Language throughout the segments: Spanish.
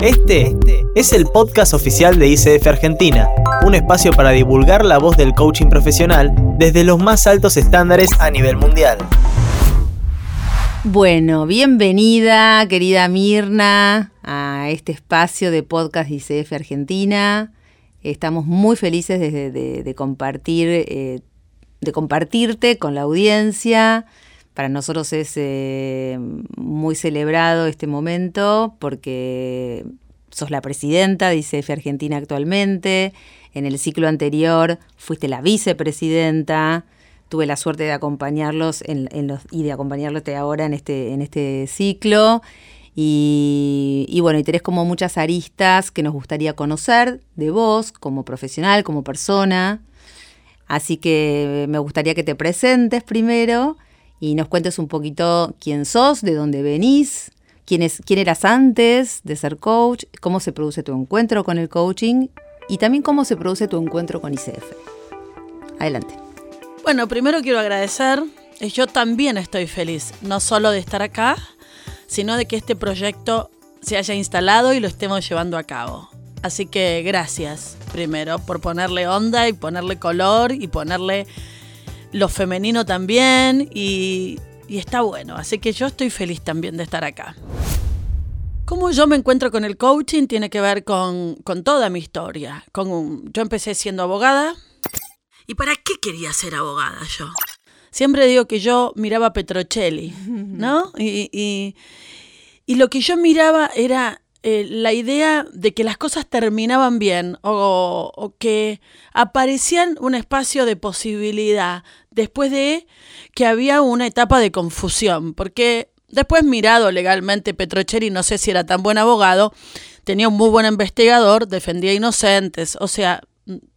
Este es el podcast oficial de ICF Argentina, un espacio para divulgar la voz del coaching profesional desde los más altos estándares a nivel mundial. Bueno, bienvenida querida Mirna a este espacio de podcast de ICF Argentina. Estamos muy felices de, compartir, eh, de compartirte con la audiencia. Para nosotros es eh, muy celebrado este momento porque sos la presidenta de ICF Argentina actualmente. En el ciclo anterior fuiste la vicepresidenta. Tuve la suerte de acompañarlos y de acompañarte ahora en este, en este ciclo. Y, y, bueno, y tenés como muchas aristas que nos gustaría conocer de vos como profesional, como persona. Así que me gustaría que te presentes primero y nos cuentes un poquito quién sos, de dónde venís, quién, es, quién eras antes de ser coach, cómo se produce tu encuentro con el coaching y también cómo se produce tu encuentro con ICF. Adelante. Bueno, primero quiero agradecer, yo también estoy feliz, no solo de estar acá, sino de que este proyecto se haya instalado y lo estemos llevando a cabo. Así que gracias, primero, por ponerle onda y ponerle color y ponerle lo femenino también y, está bueno. Así que yo estoy feliz también de estar acá. Cómo yo me encuentro con el coaching tiene que ver con, toda mi historia. Con yo empecé siendo abogada. ¿Y para qué quería ser abogada yo? Siempre digo que yo miraba a Petrocelli, ¿no? y, y lo que yo miraba era eh, la idea de que las cosas terminaban bien o, que aparecían un espacio de posibilidad después de que había una etapa de confusión, porque después mirado legalmente Petrocheri, no sé si era tan buen abogado, tenía un muy buen investigador, defendía inocentes, o sea,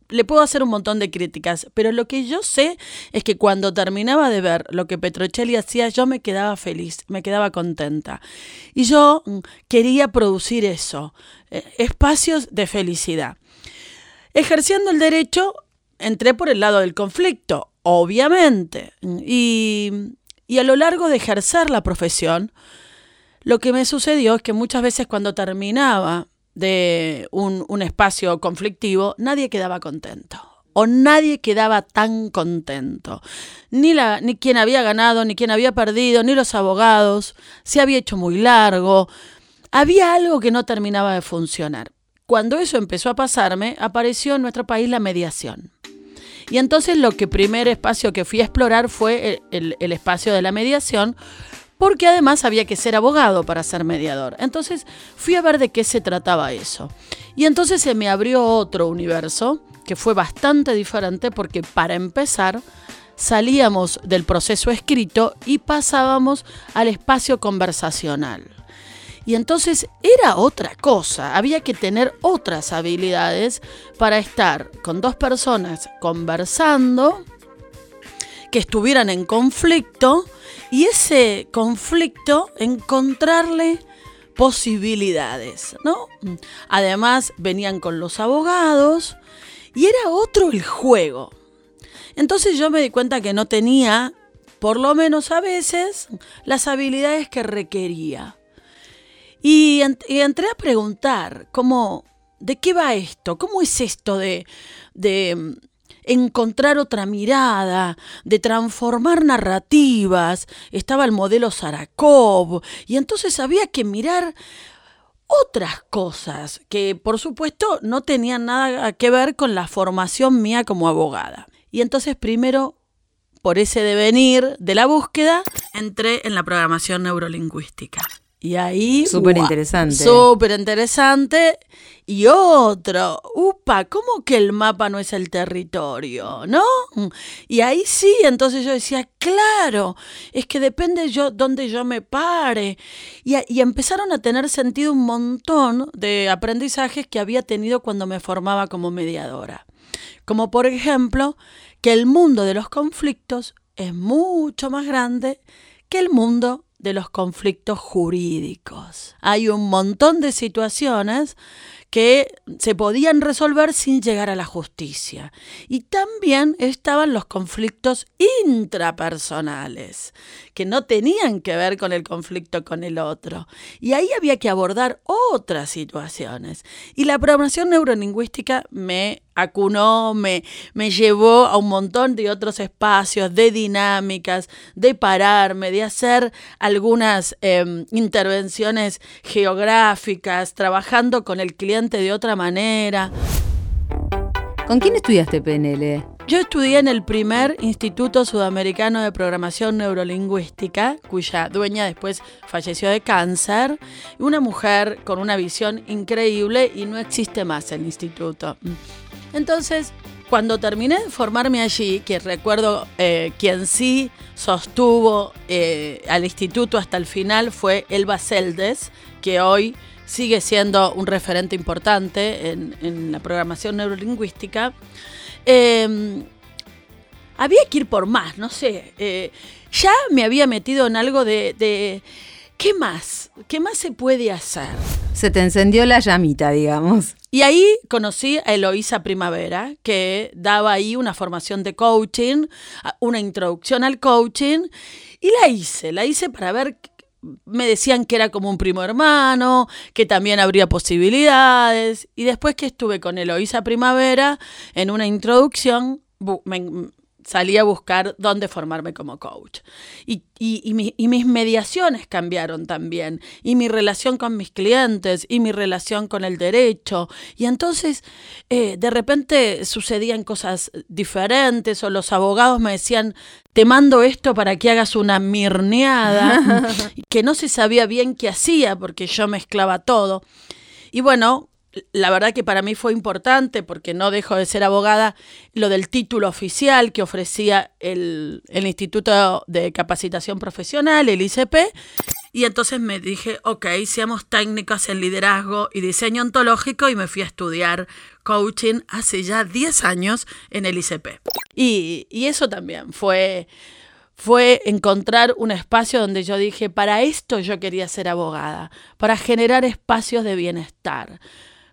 le puedo hacer un montón de críticas, pero lo que yo sé es que cuando terminaba de ver lo que Petrocelli hacía, yo me quedaba feliz, me quedaba contenta. Y yo mm, quería producir eso, eh, espacios de felicidad. Ejerciendo el derecho, entré por el lado del conflicto, obviamente. Y, y a lo largo de ejercer la profesión, lo que me sucedió es que muchas veces cuando terminaba de un, espacio conflictivo, nadie quedaba contento o nadie quedaba tan contento. Ni, la, ni quien había ganado, ni quien había perdido, ni los abogados. Se había hecho muy largo. Había algo que no terminaba de funcionar. Cuando eso empezó a pasarme, apareció en nuestro país la mediación. Y entonces lo que primer espacio que fui a explorar fue el, el espacio de la mediación, porque además había que ser abogado para ser mediador. Entonces fui a ver de qué se trataba eso. Y entonces se me abrió otro universo que fue bastante diferente porque para empezar salíamos del proceso escrito y pasábamos al espacio conversacional. Y entonces era otra cosa, había que tener otras habilidades para estar con dos personas conversando, que estuvieran en conflicto y ese conflicto encontrarle posibilidades, ¿no? Además venían con los abogados y era otro el juego. Entonces yo me di cuenta que no tenía, por lo menos a veces, las habilidades que requería. Y, entré a preguntar, ¿cómo, ¿de qué va esto? ¿Cómo es esto de, de encontrar otra mirada, de transformar narrativas. Estaba el modelo Sarakov y entonces había que mirar otras cosas que por supuesto no tenían nada que ver con la formación mía como abogada. Y entonces primero, por ese devenir de la búsqueda, entré en la programación neurolingüística. Y ahí. Súper interesante. Súper interesante. Y otro, upa, ¿cómo que el mapa no es el territorio? ¿No? Y ahí sí, entonces yo decía, claro, es que depende yo dónde yo me pare. Y, y empezaron a tener sentido un montón de aprendizajes que había tenido cuando me formaba como mediadora. Como por ejemplo, que el mundo de los conflictos es mucho más grande que el mundo de los conflictos jurídicos. Hay un montón de situaciones que se podían resolver sin llegar a la justicia. Y también estaban los conflictos intrapersonales, que no tenían que ver con el conflicto con el otro. Y ahí había que abordar otras situaciones. Y la programación neurolingüística me acunó, me, me llevó a un montón de otros espacios, de dinámicas, de pararme, de hacer algunas em, intervenciones geográficas, trabajando con el cliente de otra manera. ¿Con quién estudiaste PNL? Yo estudié en el primer Instituto Sudamericano de Programación Neurolingüística, cuya dueña después falleció de cáncer, una mujer con una visión increíble y no existe más el instituto. Entonces, cuando terminé de formarme allí, que recuerdo eh, quien sí sostuvo eh, al instituto hasta el final fue Elba Celdes, que hoy sigue siendo un referente importante en, la programación neurolingüística. Em, había que ir por más, no sé. Eh, ya me había metido en algo de, de, ¿Qué más? ¿Qué más se puede hacer? Se te encendió la llamita, digamos. Y ahí conocí a Eloísa Primavera, que daba ahí una formación de coaching, una introducción al coaching, y la hice, la hice para ver me decían que era como un primo hermano, que también habría posibilidades. Y después que estuve con Eloísa Primavera, en una introducción, me, salí a buscar dónde formarme como coach. Y, mis mediaciones cambiaron también, y mi relación con mis clientes, y mi relación con el derecho. Y entonces, eh, de repente sucedían cosas diferentes, o los abogados me decían, te mando esto para que hagas una mirneada, que no se sabía bien qué hacía, porque yo mezclaba todo. Y bueno, la verdad que para mí fue importante, porque no dejo de ser abogada, lo del título oficial que ofrecía el, Instituto de Capacitación Profesional, el ICP, y entonces me dije, ok, seamos técnicos en liderazgo y diseño ontológico, y me fui a estudiar coaching hace ya 10 años en el ICP. Y, y eso también fue fue encontrar un espacio donde yo dije, para esto yo quería ser abogada, para generar espacios de bienestar,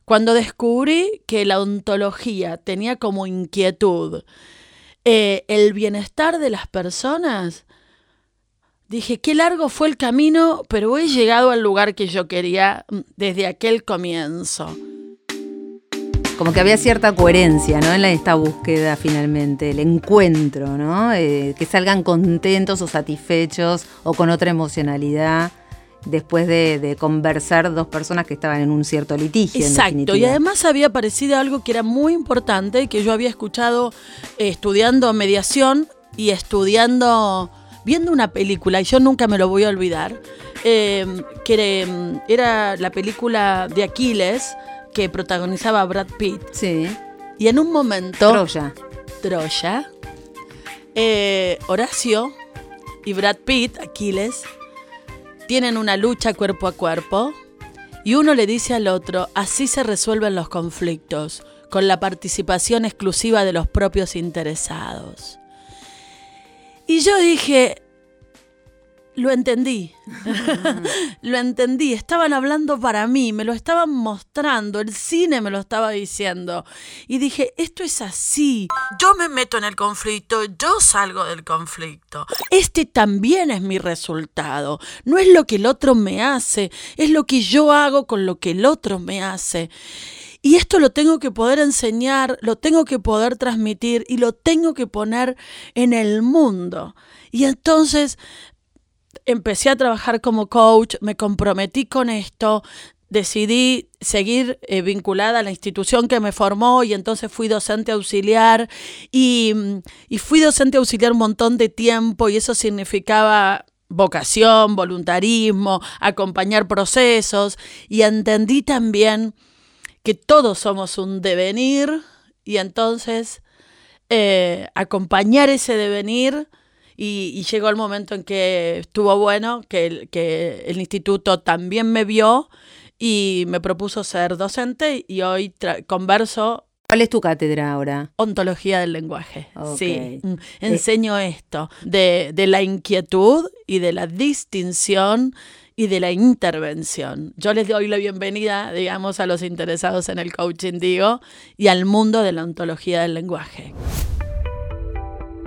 cuando descubrí que la ontología tenía como inquietud eh, el bienestar de las personas, dije, qué largo fue el camino, pero he llegado al lugar que yo quería mm, desde aquel comienzo. Como que había cierta coherencia, ¿no? En esta búsqueda finalmente, el encuentro, ¿no? Eh, que salgan contentos o satisfechos o con otra emocionalidad después de, conversar dos personas que estaban en un cierto litigio. Exacto, y además había aparecido algo que era muy importante, que yo había escuchado eh, estudiando mediación y estudiando, viendo una película, y yo nunca me lo voy a olvidar, em, que era la película de Aquiles que protagonizaba Brad Pitt. Sí. Y en un momento... Troya. Troya. Eh, Horacio y Brad Pitt, Aquiles, tienen una lucha cuerpo a cuerpo y uno le dice al otro, así se resuelven los conflictos, con la participación exclusiva de los propios interesados. Y yo dije, lo entendí. lo entendí. Estaban hablando para mí, me lo estaban mostrando, el cine me lo estaba diciendo. Y dije, esto es así. Yo me meto en el conflicto, yo salgo del conflicto. Este también es mi resultado. No es lo que el otro me hace, es lo que yo hago con lo que el otro me hace. Y esto lo tengo que poder enseñar, lo tengo que poder transmitir y lo tengo que poner en el mundo. Y entonces empecé a trabajar como coach, me comprometí con esto, decidí seguir eh, vinculada a la institución que me formó y entonces fui docente auxiliar y, y fui docente auxiliar un montón de tiempo y eso significaba vocación, voluntarismo, acompañar procesos y entendí también que todos somos un devenir y entonces eh, acompañar ese devenir y, llegó el momento en que estuvo bueno, que el, que el instituto también me vio y me propuso ser docente y hoy converso ¿Cuál es tu cátedra ahora? Ontología del lenguaje. Sí. Mm, enseño esto, de, de, la inquietud y de la distinción y de la intervención. Yo les doy la bienvenida, digamos, a los interesados en el coaching, digo, y al mundo de la ontología del lenguaje.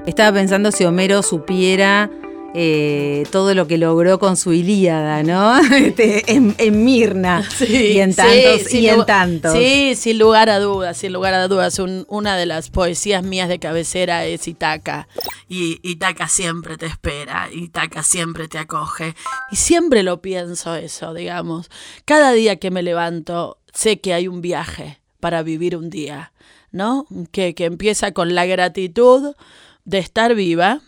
Estaba pensando si Homero supiera eh, todo lo que logró con su Ilíada, ¿no? Este, en, Mirna y en tantos sí, y en tantos. Sí, sin lugar a dudas, sin lugar a dudas. una de las poesías mías de cabecera es Itaca. Y Itaca siempre te espera, Itaca siempre te acoge. Y siempre lo pienso eso, digamos. Cada día que me levanto, sé que hay un viaje para vivir un día, ¿no? Que, que empieza con la gratitud de estar viva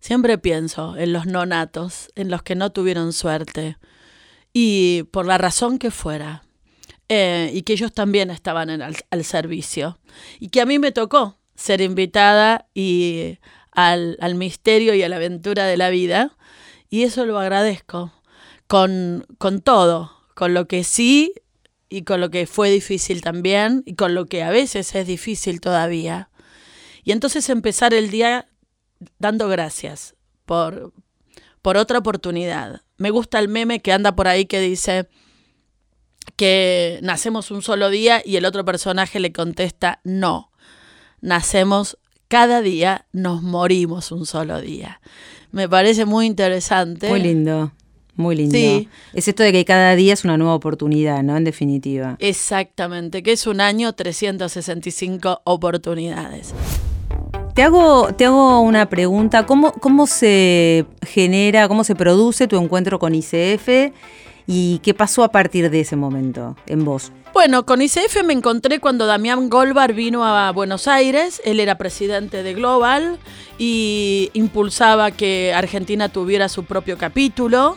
Siempre pienso en los nonatos, en los que no tuvieron suerte, y por la razón que fuera, eh, y que ellos también estaban en al servicio, y que a mí me tocó ser invitada y al, al, misterio y a la aventura de la vida, y eso lo agradezco con, con todo, con lo que sí y con lo que fue difícil también, y con lo que a veces es difícil todavía. Y entonces empezar el día dando gracias por, por otra oportunidad. Me gusta el meme que anda por ahí que dice que nacemos un solo día y el otro personaje le contesta, no, nacemos cada día, nos morimos un solo día. Me parece muy interesante. Muy lindo. Muy lindo. Sí. Es esto de que cada día es una nueva oportunidad, ¿no? En definitiva. Exactamente, que es un año 365 oportunidades. Te hago, te hago una pregunta. ¿Cómo, ¿Cómo se genera, cómo se produce tu encuentro con ICF y qué pasó a partir de ese momento en vos? Bueno, con ICF me encontré cuando Damián Golbar vino a Buenos Aires. Él era presidente de Global y impulsaba que Argentina tuviera su propio capítulo.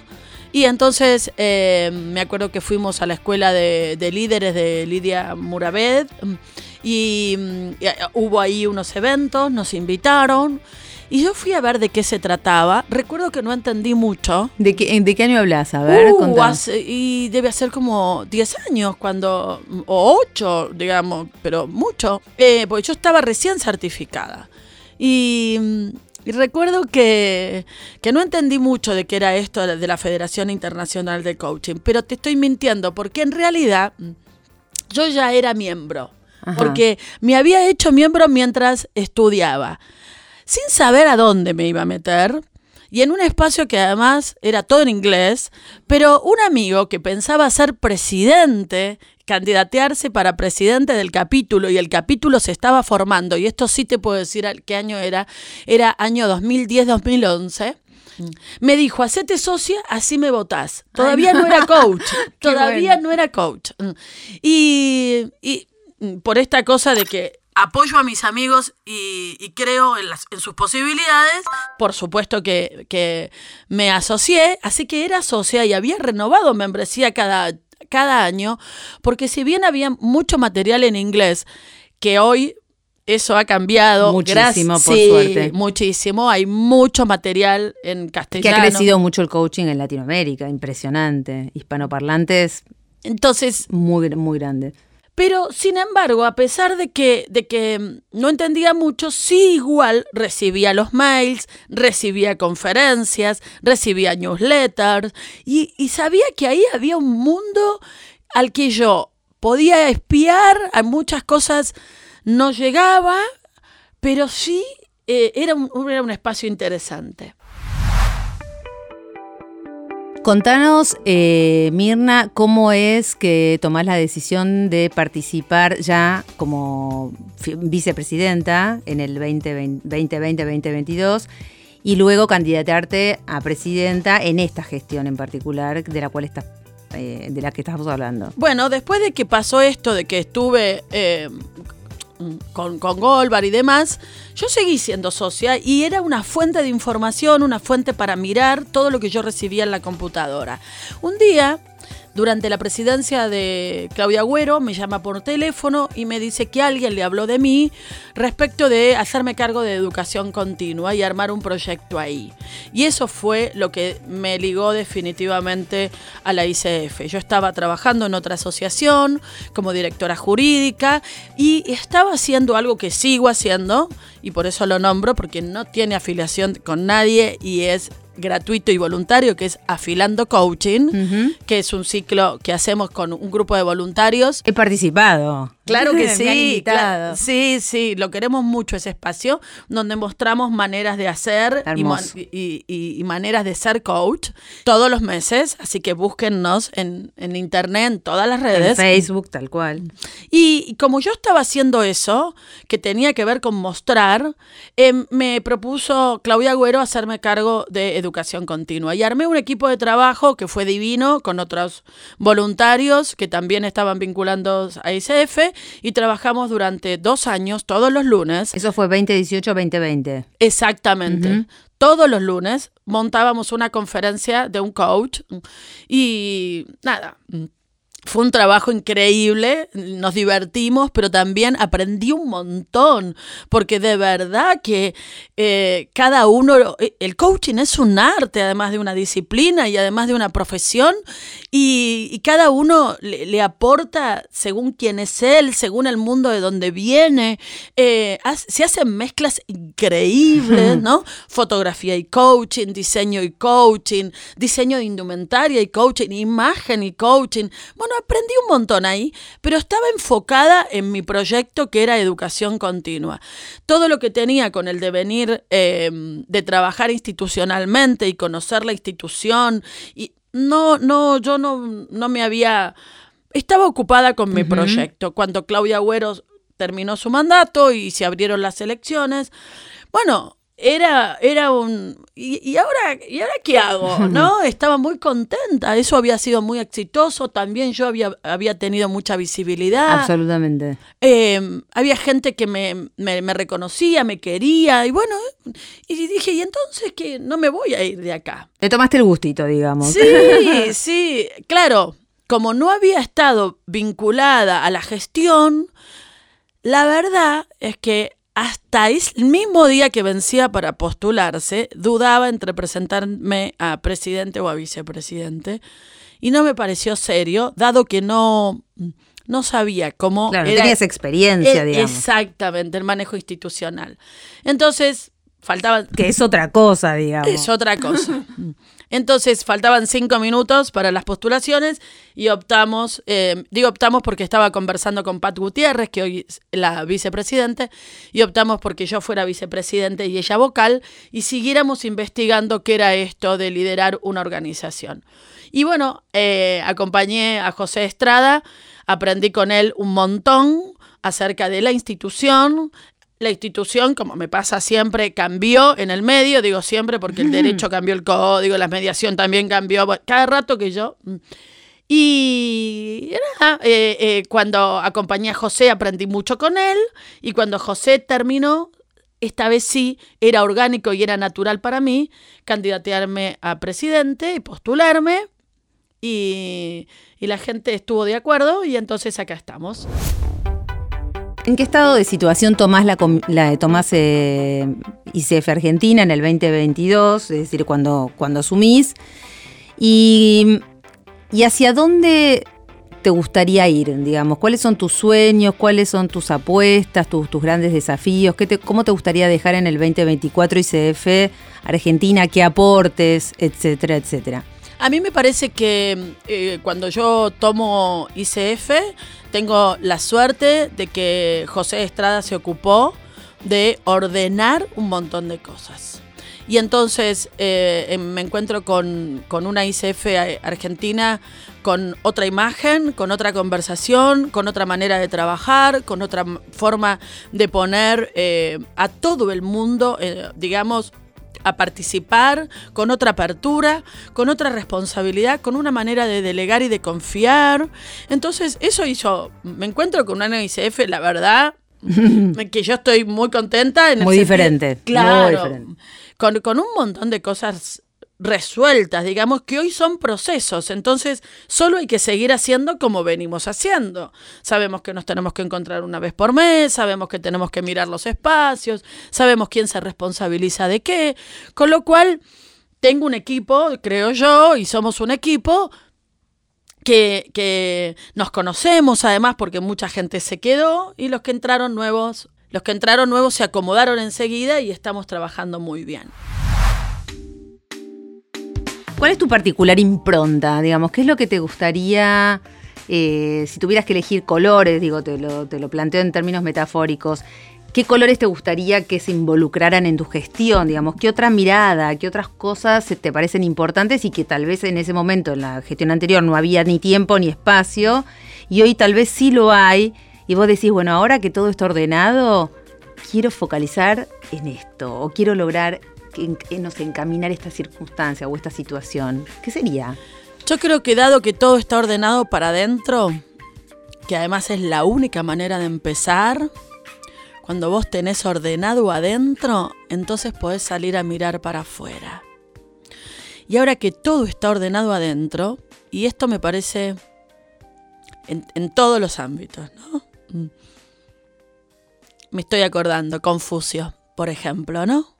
Y entonces eh, me acuerdo que fuimos a la escuela de, de líderes de Lidia Murabed y, mm, eh, hubo ahí unos eventos, nos invitaron. Y yo fui a ver de qué se trataba. Recuerdo que no entendí mucho. ¿De qué, de qué año hablas? A ver, uh, y debe ser como 10 años, cuando o 8, digamos, pero mucho. Eh, porque yo estaba recién certificada. Y, mm, y recuerdo que, que, no entendí mucho de qué era esto de la Federación Internacional de Coaching. Pero te estoy mintiendo, porque en realidad mm, yo ya era miembro porque me había hecho miembro mientras estudiaba, sin saber a dónde me iba a meter. Y en un espacio que además era todo en inglés, pero un amigo que pensaba ser presidente, candidatearse para presidente del capítulo, y el capítulo se estaba formando, y esto sí te puedo decir qué año era, era año 2010-2011, mm. me dijo, hacete socia, así me votás. Todavía no. era coach. todavía no era coach. Mm. y, Mm, por esta cosa de que apoyo a mis amigos y, creo en, las, en, sus posibilidades. Por supuesto que, que, me asocié, así que era socia y había renovado membresía cada, cada año, porque si bien había mucho material en inglés, que hoy eso ha cambiado. Muchísimo, por suerte. Muchísimo. Hay mucho material en castellano. Que ha crecido mucho el coaching en Latinoamérica, impresionante. Hispanoparlantes. Entonces. Muy, muy grande. Pero, sin embargo, a pesar de que, de que no entendía mucho, sí igual recibía los mails, recibía conferencias, recibía newsletters y, y sabía que ahí había un mundo al que yo podía espiar, a muchas cosas no llegaba, pero sí eh, era, un, era un espacio interesante. Contanos, eh, Mirna, cómo es que tomás la decisión de participar ya como vicepresidenta en el 2020-2022 y luego candidatarte a presidenta en esta gestión en particular de la cual estás eh, de la que estamos hablando. Bueno, después de que pasó esto, de que estuve eh, con, con Goldbar y demás, yo seguí siendo socia y era una fuente de información, una fuente para mirar todo lo que yo recibía en la computadora. Un día durante la presidencia de Claudia Agüero me llama por teléfono y me dice que alguien le habló de mí respecto de hacerme cargo de educación continua y armar un proyecto ahí. Y eso fue lo que me ligó definitivamente a la ICF. Yo estaba trabajando en otra asociación como directora jurídica y estaba haciendo algo que sigo haciendo y por eso lo nombro porque no tiene afiliación con nadie y es gratuito y voluntario que es Afilando Coaching, que es un ciclo que hacemos con un grupo de voluntarios. He participado. Claro que sí, invitado. cla- sí, sí, lo queremos mucho ese espacio donde mostramos maneras de hacer y, mon- Hermoso. y- y- y maneras de ser coach todos los meses, así que búsquennos en, en internet, en todas las En redes. Facebook, tal cual. Y, como yo estaba haciendo eso, que tenía que ver con mostrar, em, me propuso Claudia Agüero hacerme cargo de educación continua. Y armé un equipo de trabajo que fue divino, con otros voluntarios que también estaban vinculados a ICF, y trabajamos durante dos años, todos los lunes. Eso fue 2018-2020. Exactamente. Todos los lunes montábamos una conferencia de un coach y nada. Fue un trabajo increíble, nos divertimos, pero también aprendí un montón, porque de verdad que eh, cada uno, el coaching es un arte, además de una disciplina y además de una profesión, y, y cada uno le, le aporta según quién es él, según el mundo de donde viene, eh, se hacen mezclas increíbles, ¿no? Fotografía y coaching, diseño y coaching, diseño de indumentaria y coaching, imagen y coaching. Bueno, aprendí un montón ahí, pero estaba enfocada en mi proyecto que era educación continua. Todo lo que tenía con el devenir eh, de trabajar institucionalmente y conocer la institución, y no, no, yo no, no me había... Estaba ocupada con mi proyecto. Cuando Claudia Agüero terminó su mandato y se abrieron las elecciones, bueno, era, era un... ¿y, y ahora, ¿Y ahora qué hago? ¿No? Estaba muy contenta. Eso había sido muy exitoso. También yo había, había tenido mucha visibilidad. Absolutamente. Eh, había gente que me, me- me reconocía, me quería. Y bueno, y dije, ¿y entonces que No me voy a ir de acá. Te tomaste el gustito, digamos. Sí, sí, claro, como no había estado vinculada a la gestión, la verdad es que hasta el mismo día que vencía para postularse, dudaba entre presentarme a presidente o a vicepresidente. Y no me pareció serio, dado que no, no sabía cómo... Claro, era- tenías experiencia, Eh, digamos. Exactamente, el manejo institucional. Entonces, faltaban Que es otra cosa, digamos. es otra cosa. Entonces faltaban cinco minutos para las postulaciones y optamos, eh, digo optamos porque estaba conversando con Pat Gutiérrez, que hoy es la vicepresidente, y optamos porque yo fuera vicepresidente y ella vocal, y siguiéramos investigando qué era esto de liderar una organización. Y bueno, eh, acompañé a José Estrada, aprendí con él un montón acerca de la institución, la institución, como me pasa siempre, cambió en el medio, digo siempre porque el derecho cambió el código, la mediación también cambió, cada rato que yo... mm. Y nada, eh, eh, cuando acompañé a José aprendí mucho con él y cuando José terminó, esta vez sí, era orgánico y era natural para mí candidatearme a presidente y postularme y, y la gente estuvo de acuerdo y entonces acá estamos. ¿En qué estado de situación tomás la, la tomás eh, ICF Argentina en el 2022? Es decir, cuando, cuando asumís. Y, y hacia dónde te gustaría ir, digamos? ¿Cuáles son tus sueños? ¿Cuáles son tus apuestas, tus, tus grandes desafíos? ¿Qué ¿Cómo te gustaría dejar en el 2024 ICF Argentina? ¿Qué aportes? Etcétera, etcétera. A mí me parece que eh, cuando yo tomo ICF, tengo la suerte de que José Estrada se ocupó de ordenar un montón de cosas. Y entonces eh, em, me encuentro con, con una ICF a- argentina con otra imagen, con otra conversación, con otra manera de trabajar, con otra forma de poner eh, a todo el mundo, eh, digamos, a participar, con otra apertura, con otra responsabilidad, con una manera de delegar y de confiar. Entonces, eso hizo, me encuentro con una ICF, la verdad, que yo estoy muy contenta. En Muy diferente, muy Claro. diferente. Con, con un montón de cosas resueltas, digamos, que hoy son procesos. Entonces, solo hay que seguir haciendo como venimos haciendo. Sabemos que nos tenemos que encontrar una vez por mes, sabemos que tenemos que mirar los espacios, sabemos quién se responsabiliza de qué. Con lo cual, tengo un equipo, creo yo, y somos un equipo que, que nos conocemos además porque mucha gente se quedó y los que entraron nuevos, los que entraron nuevos se acomodaron enseguida y estamos trabajando muy bien. ¿Cuál es tu particular impronta? Digamos, ¿qué es lo que te gustaría, eh, si tuvieras que elegir colores, digo, te lo, te lo planteo en términos metafóricos, ¿Qué colores te gustaría que se involucraran en tu gestión? Digamos, ¿qué otra mirada, qué otras cosas te parecen importantes y que tal vez en ese momento, en la gestión anterior, no había ni tiempo ni espacio y hoy tal vez sí lo hay y vos decís, bueno, ahora que todo está ordenado, quiero focalizar en esto o quiero lograr que, no sé, encaminar esta circunstancia o esta situación. ¿Qué sería? Yo creo que dado que todo está ordenado para adentro, que además es la única manera de empezar, cuando vos tenés ordenado adentro, entonces podés salir a mirar para afuera. Y ahora que todo está ordenado adentro, y esto me parece en, todos los ámbitos, ¿no? Mm. Me estoy acordando, Confucio, por ejemplo, ¿no?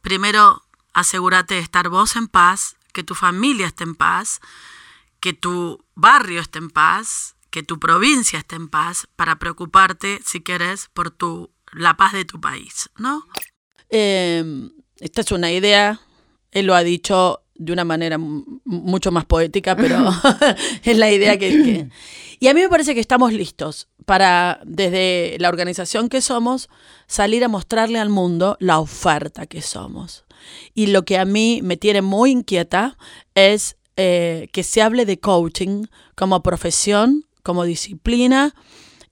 Primero, asegúrate de estar vos en paz, que tu familia esté en paz, que tu barrio esté en paz, que tu provincia esté en paz, para preocuparte, si quieres, por tu la paz de tu país, ¿no? Em, esta es una idea, él lo ha dicho de una manera mucho más poética, pero es la idea que, Y a mí me parece que estamos listos para, desde la organización que somos, salir a mostrarle al mundo la oferta que somos. Y lo que a mí me tiene muy inquieta es eh, que se hable de coaching como profesión, como disciplina,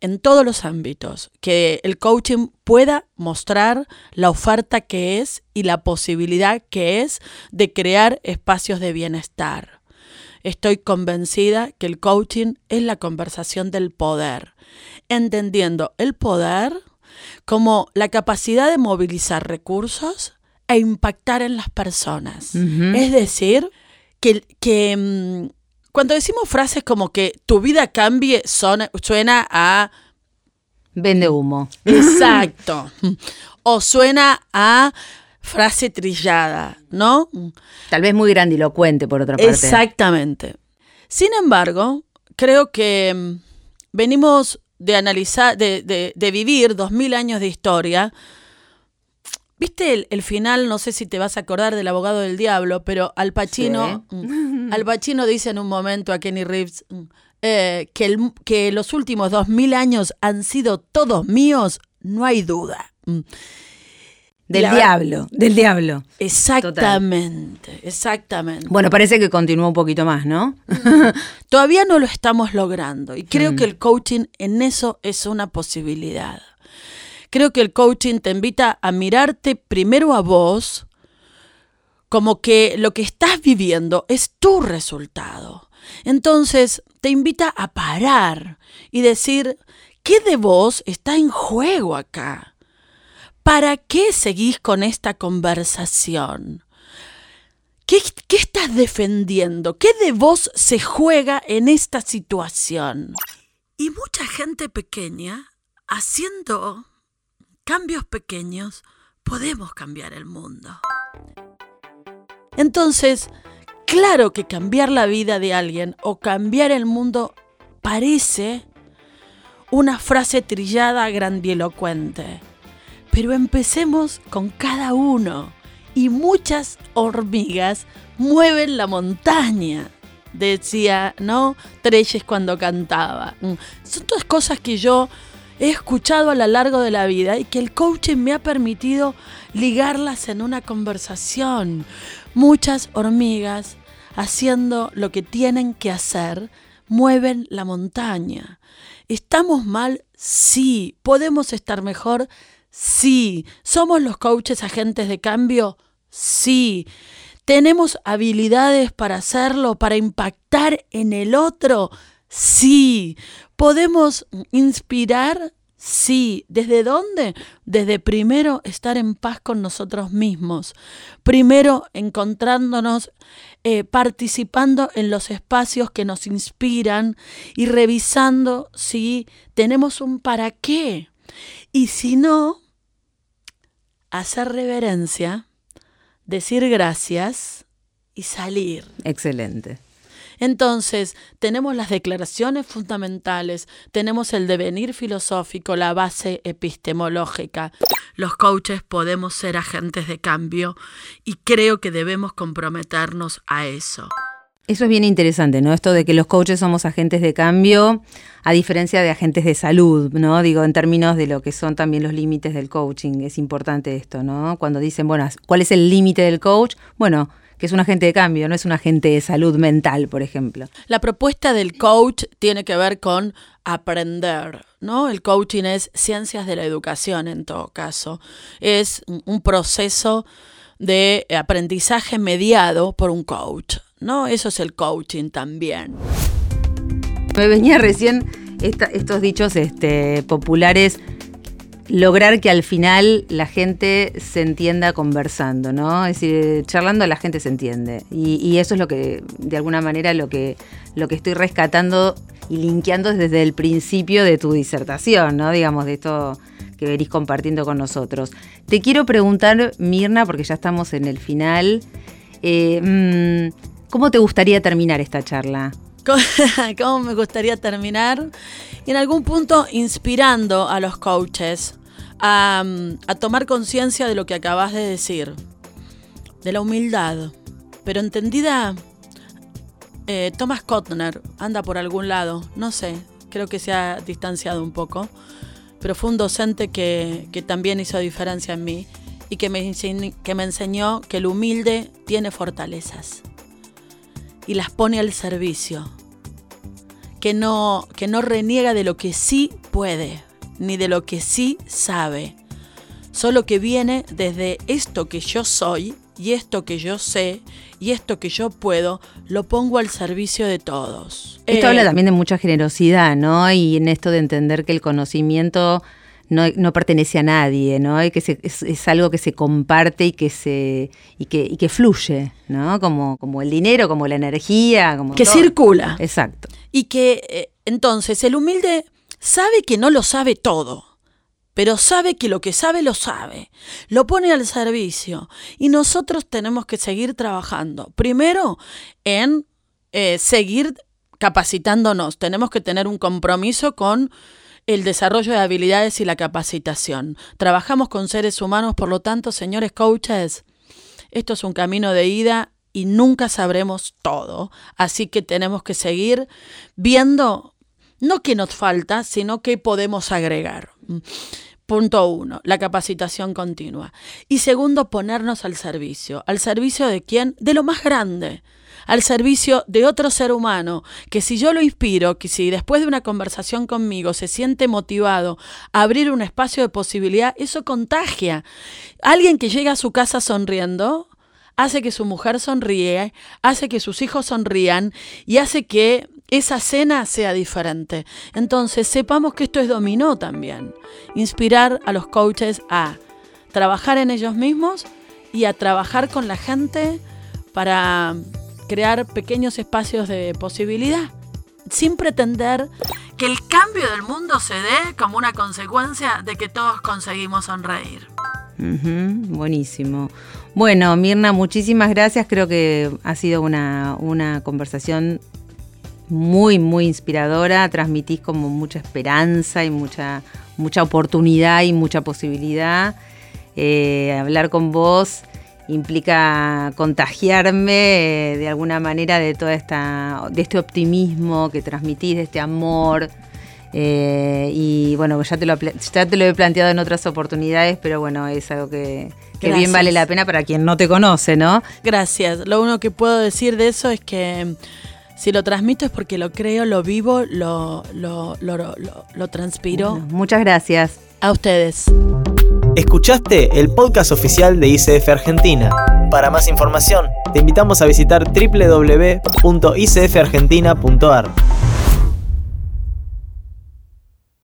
en todos los ámbitos, que el coaching pueda mostrar la oferta que es y la posibilidad que es de crear espacios de bienestar. Estoy convencida que el coaching es la conversación del poder, entendiendo el poder como la capacidad de movilizar recursos e impactar en las personas. Es decir, que, que mm, cuando decimos frases como que tu vida cambie, suena a... Vende humo. Exacto. o suena a frase trillada, ¿no? Tal vez muy grandilocuente, por otra parte. Exactamente. Sin embargo, creo que mm, venimos de analizar, de, de, de vivir dos mil años de historia ¿Viste el, final? No sé si te vas a acordar del abogado del diablo, pero Al Pacino, mm, Al Pacino dice en un momento a Kenny Reeves mm, eh, que, el, que los últimos dos mil años han sido todos míos, no hay duda. Mm. Del diablo, del diablo. Exactamente, exactamente. Bueno, parece que continúa un poquito más, ¿no? Todavía no lo estamos logrando y creo que el coaching en eso es una posibilidad. Creo que el coaching te invita a mirarte primero a vos como que lo que estás viviendo es tu resultado. Entonces te invita a parar y decir, ¿qué de vos está en juego acá? ¿Para qué seguís con esta conversación? ¿Qué, ¿Qué, estás defendiendo? ¿Qué de vos se juega en esta situación? Y mucha gente pequeña haciendo cambios pequeños podemos cambiar el mundo. Entonces, claro que cambiar la vida de alguien o cambiar el mundo parece una frase trillada grandilocuente. Pero empecemos con cada uno. Y muchas hormigas mueven la montaña, decía, ¿no? Treyes cuando cantaba. Mm. Son todas cosas que yo he escuchado a lo largo de la vida y que el coaching me ha permitido ligarlas en una conversación. Muchas hormigas haciendo lo que tienen que hacer mueven la montaña. ¿Estamos mal? Sí. ¿Podemos estar mejor? Sí. ¿Somos los coaches agentes de cambio? Sí. ¿Tenemos habilidades para hacerlo, para impactar en el otro? Sí. ¿Podemos inspirar? Sí. ¿Desde dónde? Desde primero estar en paz con nosotros mismos. Primero encontrándonos, eh, participando en los espacios que nos inspiran y revisando si tenemos un para qué. Y si no, hacer reverencia, decir gracias y salir. Excelente. Entonces, tenemos las declaraciones fundamentales, tenemos el devenir filosófico, la base epistemológica. Los coaches podemos ser agentes de cambio y creo que debemos comprometernos a eso. Eso es bien interesante, ¿no? Esto de que los coaches somos agentes de cambio, a diferencia de agentes de salud, ¿no? Digo, en términos de lo que son también los límites del coaching, es importante esto, ¿no? Cuando dicen, bueno, ¿cuál es el límite del coach? Bueno, que es un agente de cambio, no es un agente de salud mental, por ejemplo. La propuesta del coach tiene que ver con aprender, ¿no? El coaching es ciencias de la educación en todo caso. Es un proceso de aprendizaje mediado por un coach. ¿no? Eso es el coaching también. Me venía recién estos dichos este, populares, lograr que al final la gente se entienda conversando, ¿no? Es decir, charlando la gente se entiende. Y, eso es lo que, de alguna manera, lo que, lo que estoy rescatando y linkeando desde el principio de tu disertación, ¿no? Digamos, de esto que venís compartiendo con nosotros. Te quiero preguntar, Mirna, porque ya estamos en el final. Eh, mm, ¿Cómo te gustaría terminar esta charla? ¿Cómo me gustaría terminar? En algún punto inspirando a los coaches a, tomar conciencia de lo que acabas de decir, de la humildad, pero entendida, eh, Thomas Kotner anda por algún lado, no sé, creo que se ha distanciado un poco, pero fue un docente que, que también hizo diferencia en mí y que me, que me enseñó que el humilde tiene fortalezas y las pone al servicio. Que no, que no reniega de lo que sí puede, ni de lo que sí sabe. Solo que viene desde esto que yo soy y esto que yo sé y esto que yo puedo, lo pongo al servicio de todos. Esto habla eh, también de mucha generosidad, ¿no? Y en esto de entender que el conocimiento no, pertenece a nadie, ¿no? Y que es, algo que se comparte y que se y que, que fluye, ¿no? Como, como el dinero, como la energía, como que circula. Exacto. Y que eh, entonces el humilde sabe que no lo sabe todo. Pero sabe que lo que sabe lo sabe, lo pone al servicio y nosotros tenemos que seguir trabajando. Primero en eh, seguir capacitándonos, tenemos que tener un compromiso con el desarrollo de habilidades y la capacitación. Trabajamos con seres humanos, por lo tanto, señores coaches, esto es un camino de ida y nunca sabremos todo. Así que tenemos que seguir viendo no qué nos falta, sino qué podemos agregar. Punto uno, la capacitación continua. Y segundo, ponernos al servicio. ¿Al servicio de quién? De lo más grande al servicio de otro ser humano, que si yo lo inspiro, que si después de una conversación conmigo se siente motivado a abrir un espacio de posibilidad, eso contagia. Alguien que llega a su casa sonriendo, hace que su mujer sonríe, hace que sus hijos sonrían y hace que esa cena sea diferente. Entonces, sepamos que esto es dominó también. Inspirar a los coaches a trabajar en ellos mismos y a trabajar con la gente para crear pequeños espacios de posibilidad, sin pretender que el cambio del mundo se dé como una consecuencia de que todos conseguimos sonreír. buenísimo. Bueno, Mirna, muchísimas gracias. Creo que ha sido una, una conversación muy, muy inspiradora. Transmitís como mucha esperanza y mucha, mucha oportunidad y mucha posibilidad. Eh, hablar con vos implica contagiarme eh, de alguna manera de toda esta, de este optimismo que transmitís, de este amor. Eh, y bueno, ya te, lo, ya te lo he planteado en otras oportunidades, pero bueno, es algo que, bien vale la pena para quien no te conoce, ¿no? Gracias. Lo único que puedo decir de eso es que mm, si lo transmito es porque lo creo, lo vivo, lo, lo, lo, transpiro. muchas gracias. A ustedes. Escuchaste el podcast oficial de ICF Argentina. Para más información, te invitamos a visitar www.icfargentina.ar.